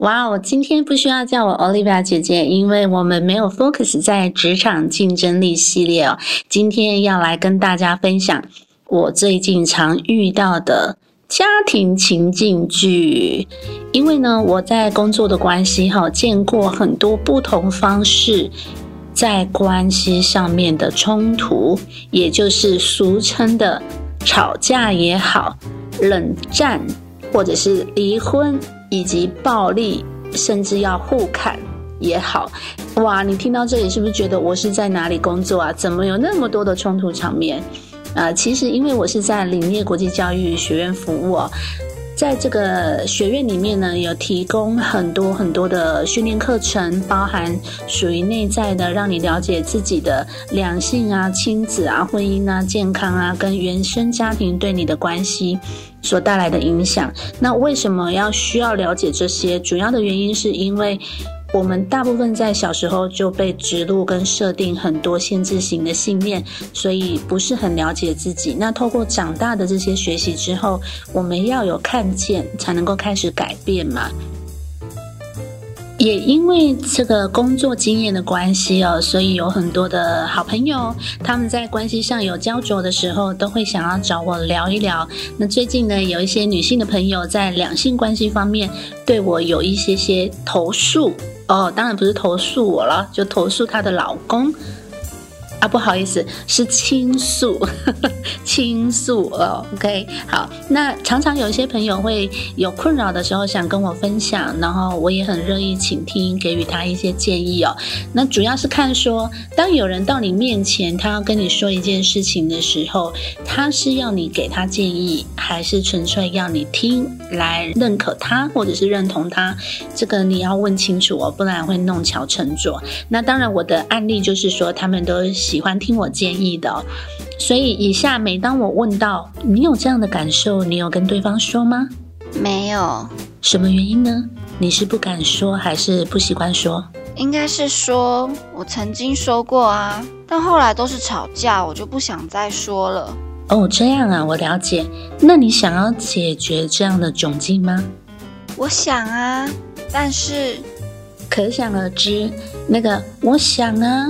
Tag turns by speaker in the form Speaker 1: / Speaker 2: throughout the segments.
Speaker 1: 哇哦，今天不需要叫我 Olivia 姐姐，因为我们没有 focus 在职场竞争力系列哦。今天要来跟大家分享我最近常遇到的。家庭情境剧，因为呢，我在工作的关系哈，见过很多不同方式在关系上面的冲突，也就是俗称的吵架也好，冷战或者是离婚，以及暴力，甚至要互砍也好。哇，你听到这里是不是觉得我是在哪里工作啊？怎么有那么多的冲突场面？呃，其实因为我是在林业国际教育学院服务，在这个学院里面呢，有提供很多很多的训练课程，包含属于内在的，让你了解自己的两性啊、亲子啊、婚姻啊、健康啊，跟原生家庭对你的关系所带来的影响。那为什么要需要了解这些？主要的原因是因为。我们大部分在小时候就被植入跟设定很多限制型的信念，所以不是很了解自己。那透过长大的这些学习之后，我们要有看见，才能够开始改变嘛。也因为这个工作经验的关系哦，所以有很多的好朋友，他们在关系上有焦灼的时候，都会想要找我聊一聊。那最近呢，有一些女性的朋友在两性关系方面对我有一些些投诉。哦，当然不是投诉我了，就投诉她的老公。啊，不好意思，是倾诉，倾诉哦。OK，好，那常常有一些朋友会有困扰的时候，想跟我分享，然后我也很乐意倾听，给予他一些建议哦。那主要是看说，当有人到你面前，他要跟你说一件事情的时候，他是要你给他建议，还是纯粹要你听来认可他，或者是认同他？这个你要问清楚哦，不然会弄巧成拙。那当然，我的案例就是说，他们都。喜欢听我建议的，所以以下每当我问到你有这样的感受，你有跟对方说吗？
Speaker 2: 没有。
Speaker 1: 什么原因呢？你是不敢说，还是不习惯说？
Speaker 2: 应该是说，我曾经说过啊，但后来都是吵架，我就不想再说了。
Speaker 1: 哦，这样啊，我了解。那你想要解决这样的窘境吗？
Speaker 2: 我想啊，但是
Speaker 1: 可想而知，那个我想啊。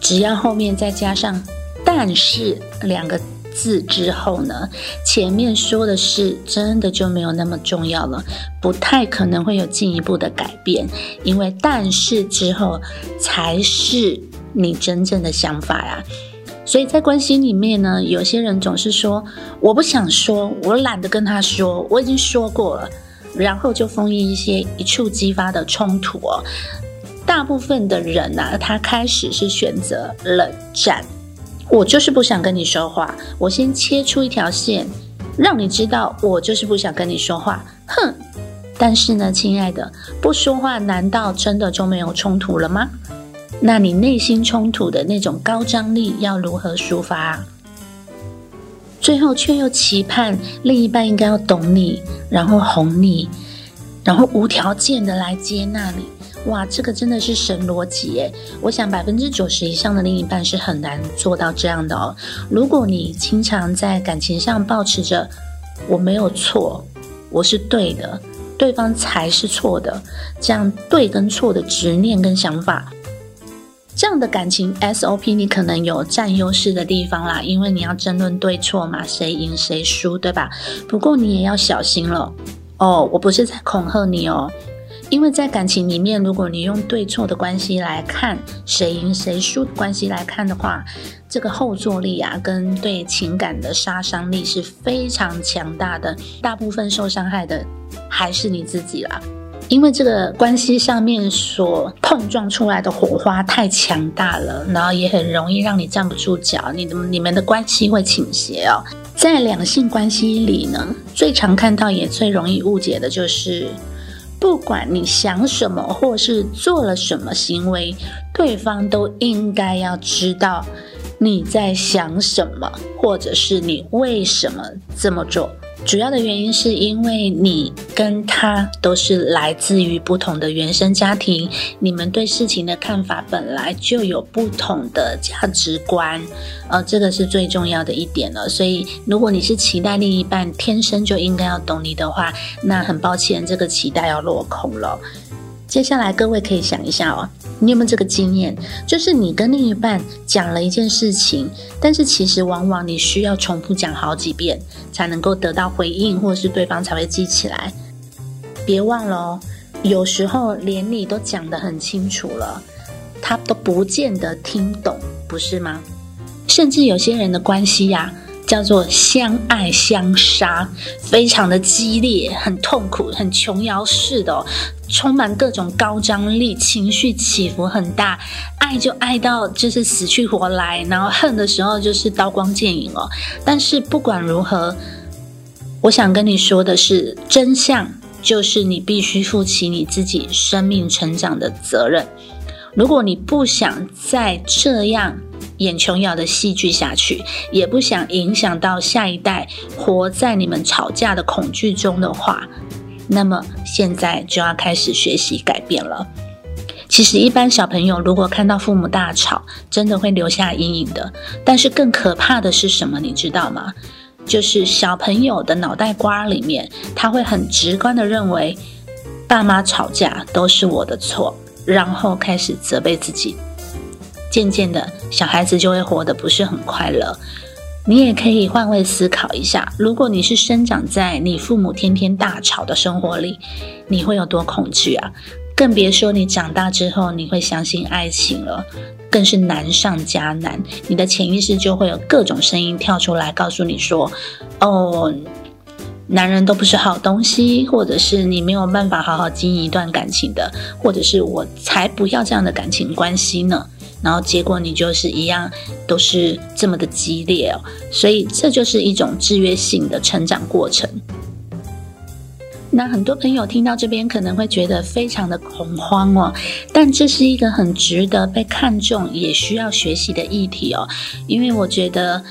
Speaker 1: 只要后面再加上“但是”两个字之后呢，前面说的是真的就没有那么重要了，不太可能会有进一步的改变，因为“但是”之后才是你真正的想法呀。所以在关系里面呢，有些人总是说我不想说，我懒得跟他说，我已经说过了，然后就封印一些一触即发的冲突哦。大部分的人呐，他开始是选择冷战。我就是不想跟你说话，我先切出一条线，让你知道我就是不想跟你说话。哼！但是呢，亲爱的，不说话难道真的就没有冲突了吗？那你内心冲突的那种高张力要如何抒发？最后却又期盼另一半应该要懂你，然后哄你，然后无条件的来接纳你。哇，这个真的是神逻辑耶！我想百分之九十以上的另一半是很难做到这样的哦。如果你经常在感情上保持着我没有错，我是对的，对方才是错的，这样对跟错的执念跟想法，这样的感情 SOP 你可能有占优势的地方啦，因为你要争论对错嘛，谁赢谁输，对吧？不过你也要小心了哦，我不是在恐吓你哦。因为在感情里面，如果你用对错的关系来看，谁赢谁输的关系来看的话，这个后坐力啊，跟对情感的杀伤力是非常强大的。大部分受伤害的还是你自己啦，因为这个关系上面所碰撞出来的火花太强大了，然后也很容易让你站不住脚，你的你们的关系会倾斜哦。在两性关系里呢，最常看到也最容易误解的就是。不管你想什么或是做了什么行为，对方都应该要知道你在想什么，或者是你为什么这么做。主要的原因是因为你跟他都是来自于不同的原生家庭，你们对事情的看法本来就有不同的价值观，呃，这个是最重要的一点了。所以，如果你是期待另一半天生就应该要懂你的话，那很抱歉，这个期待要落空了。接下来，各位可以想一下哦，你有没有这个经验？就是你跟另一半讲了一件事情，但是其实往往你需要重复讲好几遍，才能够得到回应，或者是对方才会记起来。别忘了哦，有时候连你都讲得很清楚了，他都不见得听懂，不是吗？甚至有些人的关系呀。叫做相爱相杀，非常的激烈，很痛苦，很琼瑶式的，充满各种高张力，情绪起伏很大，爱就爱到就是死去活来，然后恨的时候就是刀光剑影哦。但是不管如何，我想跟你说的是，真相就是你必须负起你自己生命成长的责任。如果你不想再这样。眼琼瑶的戏剧下去，也不想影响到下一代活在你们吵架的恐惧中的话，那么现在就要开始学习改变了。其实，一般小朋友如果看到父母大吵，真的会留下阴影的。但是更可怕的是什么？你知道吗？就是小朋友的脑袋瓜里面，他会很直观的认为，爸妈吵架都是我的错，然后开始责备自己。渐渐的，小孩子就会活得不是很快乐。你也可以换位思考一下，如果你是生长在你父母天天大吵的生活里，你会有多恐惧啊？更别说你长大之后你会相信爱情了，更是难上加难。你的潜意识就会有各种声音跳出来，告诉你说：“哦，男人都不是好东西，或者是你没有办法好好经营一段感情的，或者是我才不要这样的感情关系呢。”然后结果你就是一样，都是这么的激烈哦，所以这就是一种制约性的成长过程。那很多朋友听到这边可能会觉得非常的恐慌哦，但这是一个很值得被看重，也需要学习的议题哦，因为我觉得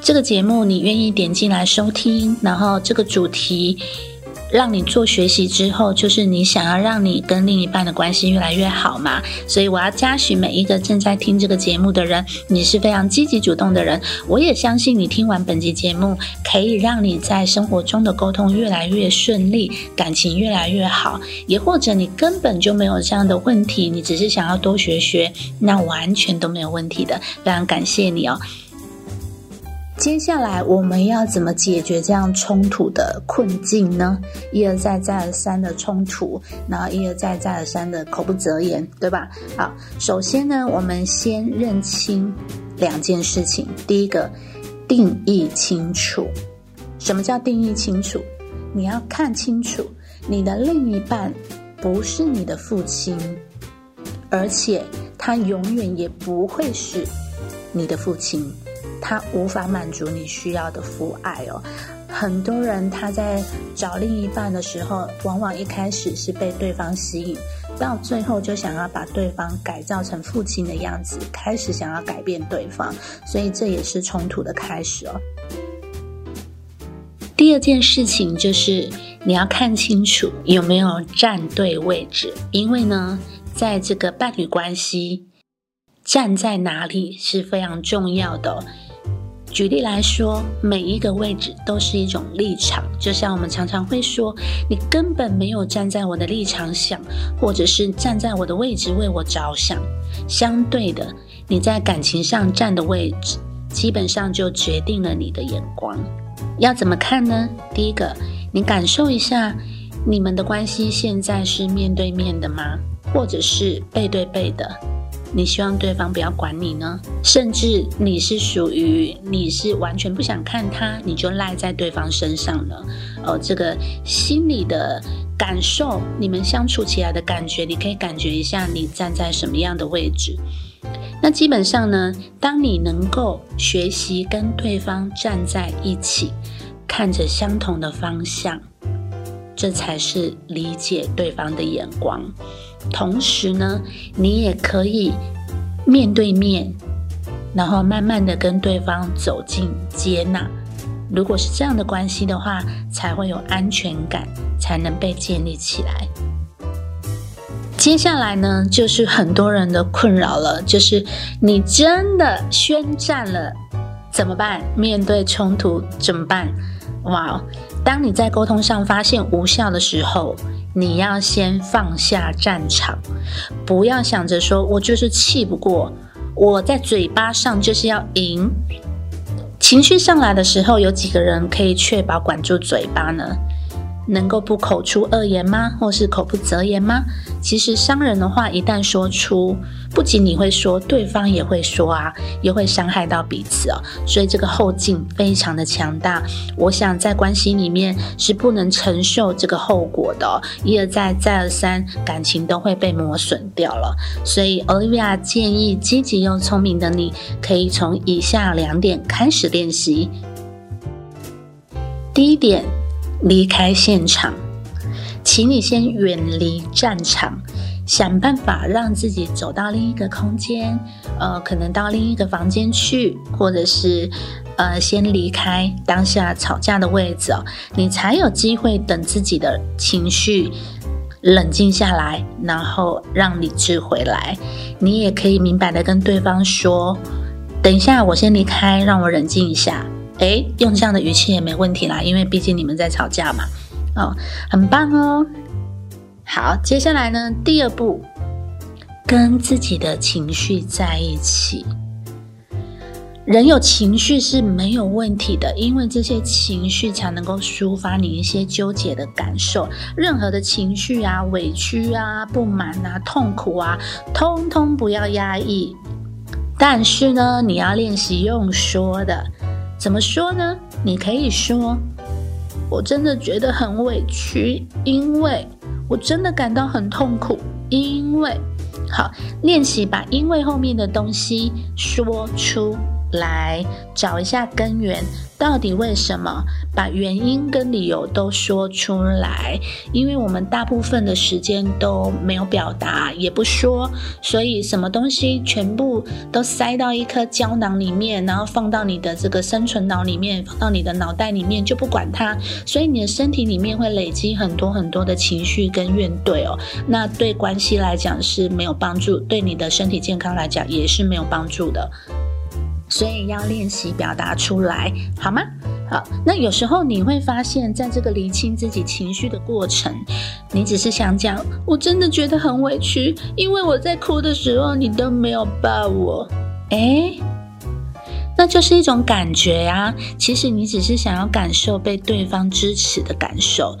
Speaker 1: 这个节目你愿意点进来收听，然后这个主题。让你做学习之后，就是你想要让你跟另一半的关系越来越好嘛？所以我要嘉许每一个正在听这个节目的人，你是非常积极主动的人。我也相信你听完本集节目，可以让你在生活中的沟通越来越顺利，感情越来越好。也或者你根本就没有这样的问题，你只是想要多学学，那完全都没有问题的。非常感谢你哦。接下来我们要怎么解决这样冲突的困境呢？一而再再而三的冲突，然后一而再再而三的口不择言，对吧？好，首先呢，我们先认清两件事情。第一个，定义清楚。什么叫定义清楚？你要看清楚，你的另一半不是你的父亲，而且他永远也不会是你的父亲。他无法满足你需要的父爱哦。很多人他在找另一半的时候，往往一开始是被对方吸引，到最后就想要把对方改造成父亲的样子，开始想要改变对方，所以这也是冲突的开始哦。第二件事情就是你要看清楚有没有站对位置，因为呢，在这个伴侣关系，站在哪里是非常重要的。举例来说，每一个位置都是一种立场，就像我们常常会说，你根本没有站在我的立场想，或者是站在我的位置为我着想。相对的，你在感情上站的位置，基本上就决定了你的眼光。要怎么看呢？第一个，你感受一下，你们的关系现在是面对面的吗？或者是背对背的？你希望对方不要管你呢？甚至你是属于你是完全不想看他，你就赖在对方身上了。哦，这个心里的感受，你们相处起来的感觉，你可以感觉一下，你站在什么样的位置？那基本上呢，当你能够学习跟对方站在一起，看着相同的方向，这才是理解对方的眼光。同时呢，你也可以面对面，然后慢慢的跟对方走进接纳。如果是这样的关系的话，才会有安全感，才能被建立起来。接下来呢，就是很多人的困扰了，就是你真的宣战了，怎么办？面对冲突怎么办？哇！当你在沟通上发现无效的时候，你要先放下战场，不要想着说我就是气不过，我在嘴巴上就是要赢。情绪上来的时候，有几个人可以确保管住嘴巴呢？能够不口出恶言吗？或是口不择言吗？其实伤人的话一旦说出，不仅你会说，对方也会说啊，也会伤害到彼此哦。所以这个后劲非常的强大。我想在关系里面是不能承受这个后果的，一而再再而三，感情都会被磨损掉了。所以 Olivia 建议积极又聪明的你，可以从以下两点开始练习。第一点。离开现场，请你先远离战场，想办法让自己走到另一个空间，呃，可能到另一个房间去，或者是呃，先离开当下吵架的位置哦，你才有机会等自己的情绪冷静下来，然后让理智回来。你也可以明白的跟对方说：“等一下，我先离开，让我冷静一下。”哎，用这样的语气也没问题啦，因为毕竟你们在吵架嘛。哦，很棒哦。好，接下来呢，第二步，跟自己的情绪在一起。人有情绪是没有问题的，因为这些情绪才能够抒发你一些纠结的感受。任何的情绪啊，委屈啊，不满啊，痛苦啊，通通不要压抑。但是呢，你要练习用说的。怎么说呢？你可以说：“我真的觉得很委屈，因为我真的感到很痛苦，因为……好，练习把‘因为’后面的东西说出。”来找一下根源，到底为什么？把原因跟理由都说出来。因为我们大部分的时间都没有表达，也不说，所以什么东西全部都塞到一颗胶囊里面，然后放到你的这个生存脑里面，放到你的脑袋里面就不管它。所以你的身体里面会累积很多很多的情绪跟怨怼哦。那对关系来讲是没有帮助，对你的身体健康来讲也是没有帮助的。所以要练习表达出来，好吗？好，那有时候你会发现，在这个理清自己情绪的过程，你只是想讲，我真的觉得很委屈，因为我在哭的时候，你都没有抱我。诶，那就是一种感觉呀。其实你只是想要感受被对方支持的感受，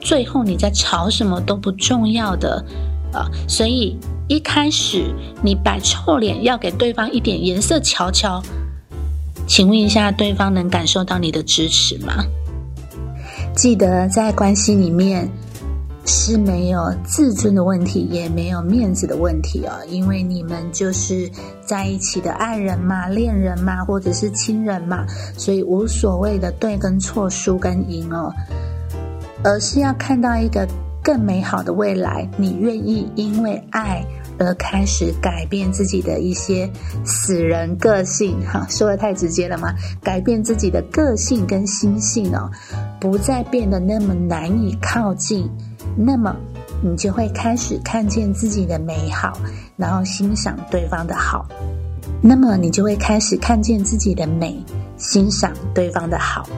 Speaker 1: 最后你在吵什么都不重要的啊。所以。一开始你摆臭脸要给对方一点颜色瞧瞧，请问一下，对方能感受到你的支持吗？记得在关系里面是没有自尊的问题，也没有面子的问题哦，因为你们就是在一起的爱人嘛、恋人嘛，或者是亲人嘛，所以无所谓的对跟错、输跟赢哦，而是要看到一个。更美好的未来，你愿意因为爱而开始改变自己的一些死人个性？哈，说的太直接了吗？改变自己的个性跟心性哦，不再变得那么难以靠近，那么你就会开始看见自己的美好，然后欣赏对方的好，那么你就会开始看见自己的美，欣赏对方的好。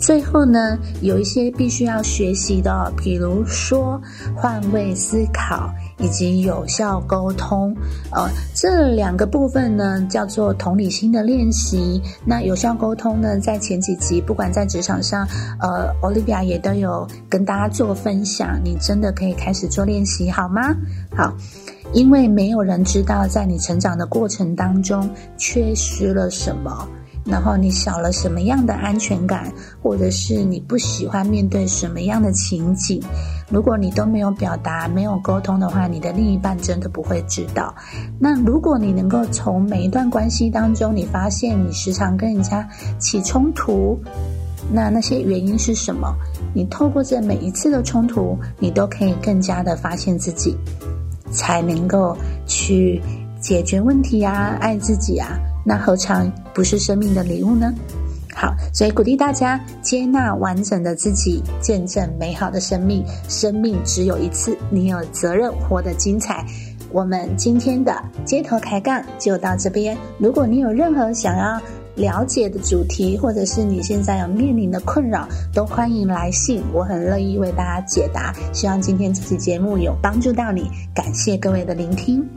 Speaker 1: 最后呢，有一些必须要学习的，比如说换位思考以及有效沟通。呃，这两个部分呢，叫做同理心的练习。那有效沟通呢，在前几集，不管在职场上，呃，Olivia 也都有跟大家做分享。你真的可以开始做练习，好吗？好，因为没有人知道在你成长的过程当中缺失了什么。然后你少了什么样的安全感，或者是你不喜欢面对什么样的情景？如果你都没有表达、没有沟通的话，你的另一半真的不会知道。那如果你能够从每一段关系当中，你发现你时常跟人家起冲突，那那些原因是什么？你透过这每一次的冲突，你都可以更加的发现自己，才能够去解决问题啊，爱自己啊。那何尝不是生命的礼物呢？好，所以鼓励大家接纳完整的自己，见证美好的生命。生命只有一次，你有责任活得精彩。我们今天的街头开杠就到这边。如果你有任何想要了解的主题，或者是你现在有面临的困扰，都欢迎来信，我很乐意为大家解答。希望今天这期节目有帮助到你，感谢各位的聆听。